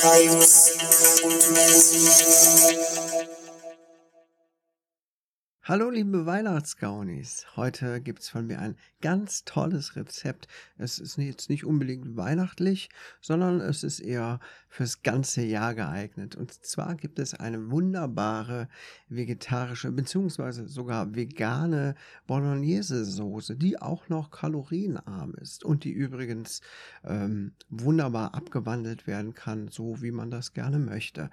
time Hallo liebe Weihnachtsgaunis, heute gibt es von mir ein ganz tolles Rezept. Es ist jetzt nicht unbedingt weihnachtlich, sondern es ist eher fürs ganze Jahr geeignet. Und zwar gibt es eine wunderbare vegetarische bzw. sogar vegane Bolognese-Soße, die auch noch kalorienarm ist und die übrigens ähm, wunderbar abgewandelt werden kann, so wie man das gerne möchte.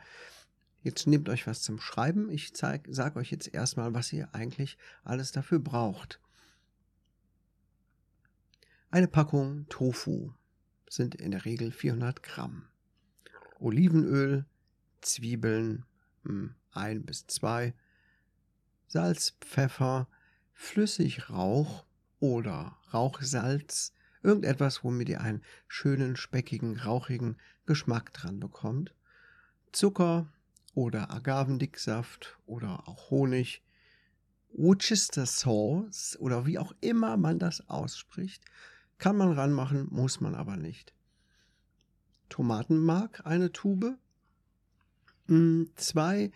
Jetzt nehmt euch was zum Schreiben. Ich sage euch jetzt erstmal, was ihr eigentlich alles dafür braucht. Eine Packung Tofu sind in der Regel 400 Gramm. Olivenöl, Zwiebeln, hm, ein bis zwei, Salz, Pfeffer, Flüssigrauch oder Rauchsalz, irgendetwas, womit ihr einen schönen, speckigen, rauchigen Geschmack dran bekommt, Zucker, oder Agavendicksaft oder auch Honig, Worcester Sauce oder wie auch immer man das ausspricht, kann man ranmachen, muss man aber nicht. Tomatenmark eine Tube, hm, zwei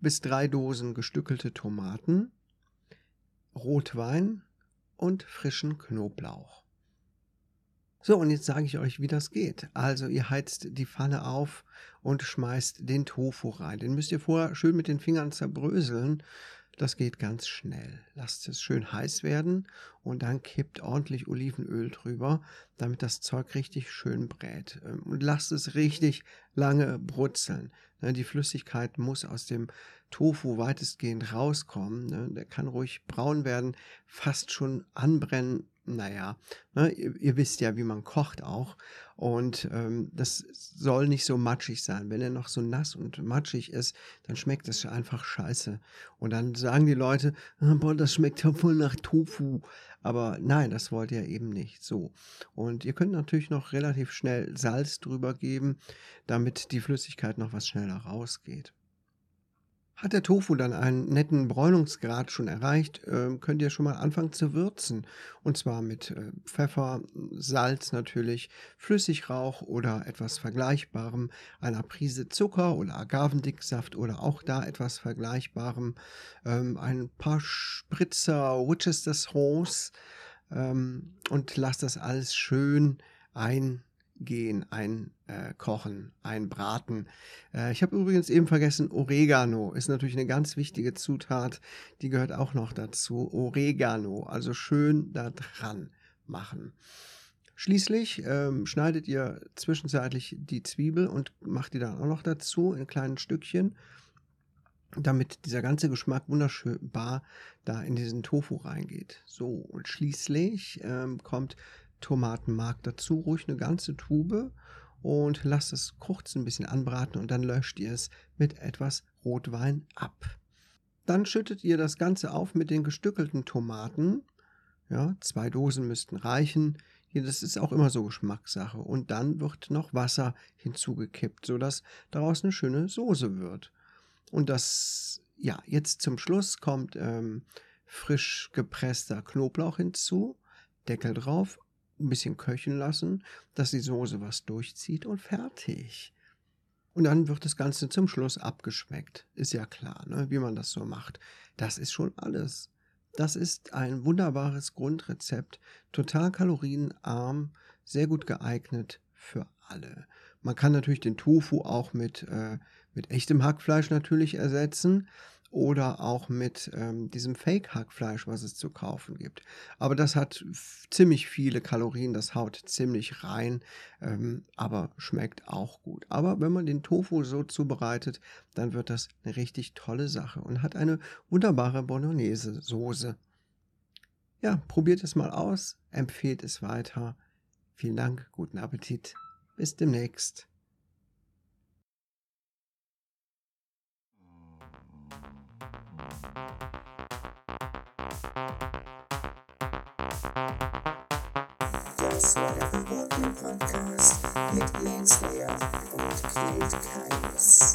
bis drei Dosen gestückelte Tomaten, Rotwein und frischen Knoblauch. So, und jetzt sage ich euch, wie das geht. Also ihr heizt die Pfanne auf und schmeißt den Tofu rein. Den müsst ihr vorher schön mit den Fingern zerbröseln. Das geht ganz schnell. Lasst es schön heiß werden und dann kippt ordentlich Olivenöl drüber, damit das Zeug richtig schön brät. Ähm, und lasst es richtig lange brutzeln. Ne, die Flüssigkeit muss aus dem Tofu weitestgehend rauskommen. Ne. Der kann ruhig braun werden, fast schon anbrennen, naja, ne, ihr, ihr, wisst ja, wie man kocht auch. Und ähm, das soll nicht so matschig sein. Wenn er noch so nass und matschig ist, dann schmeckt es einfach scheiße. Und dann sagen die Leute, ah, boah, das schmeckt ja voll nach Tofu. Aber nein, das wollt ihr eben nicht. So. Und ihr könnt natürlich noch relativ schnell Salz drüber geben, damit die Flüssigkeit noch was schneller rausgeht. Hat der Tofu dann einen netten Bräunungsgrad schon erreicht, äh, könnt ihr schon mal anfangen zu würzen. Und zwar mit äh, Pfeffer, Salz natürlich, Flüssigrauch oder etwas Vergleichbarem, einer Prise Zucker oder Agavendicksaft oder auch da etwas Vergleichbarem, ähm, ein paar Spritzer Worcester Sauce ähm, und lasst das alles schön ein gehen, einkochen, äh, einbraten. Äh, ich habe übrigens eben vergessen, Oregano ist natürlich eine ganz wichtige Zutat, die gehört auch noch dazu. Oregano, also schön da dran machen. Schließlich ähm, schneidet ihr zwischenzeitlich die Zwiebel und macht die dann auch noch dazu in kleinen Stückchen, damit dieser ganze Geschmack wunderschönbar da in diesen Tofu reingeht. So, und schließlich ähm, kommt Tomatenmark dazu, ruhig eine ganze Tube und lasst es kurz ein bisschen anbraten und dann löscht ihr es mit etwas Rotwein ab. Dann schüttet ihr das Ganze auf mit den gestückelten Tomaten. Ja, zwei Dosen müssten reichen. Das ist auch immer so Geschmackssache. Und dann wird noch Wasser hinzugekippt, sodass daraus eine schöne Soße wird. Und das, ja, jetzt zum Schluss kommt ähm, frisch gepresster Knoblauch hinzu. Deckel drauf, ein bisschen köcheln lassen, dass die Soße was durchzieht und fertig. Und dann wird das Ganze zum Schluss abgeschmeckt. Ist ja klar, ne, wie man das so macht. Das ist schon alles. Das ist ein wunderbares Grundrezept, total kalorienarm, sehr gut geeignet für alle. Man kann natürlich den Tofu auch mit, äh, mit echtem Hackfleisch natürlich ersetzen oder auch mit ähm, diesem Fake-Hackfleisch, was es zu kaufen gibt. Aber das hat ziemlich viele Kalorien, das haut ziemlich rein, ähm, aber schmeckt auch gut. Aber wenn man den Tofu so zubereitet, dann wird das eine richtig tolle Sache und hat eine wunderbare Bolognese-Soße. Ja, probiert es mal aus, empfehlt es weiter. Vielen Dank, guten Appetit, bis demnächst. Das war der Reporting Podcast mit Lance Leyer und Kate Keines.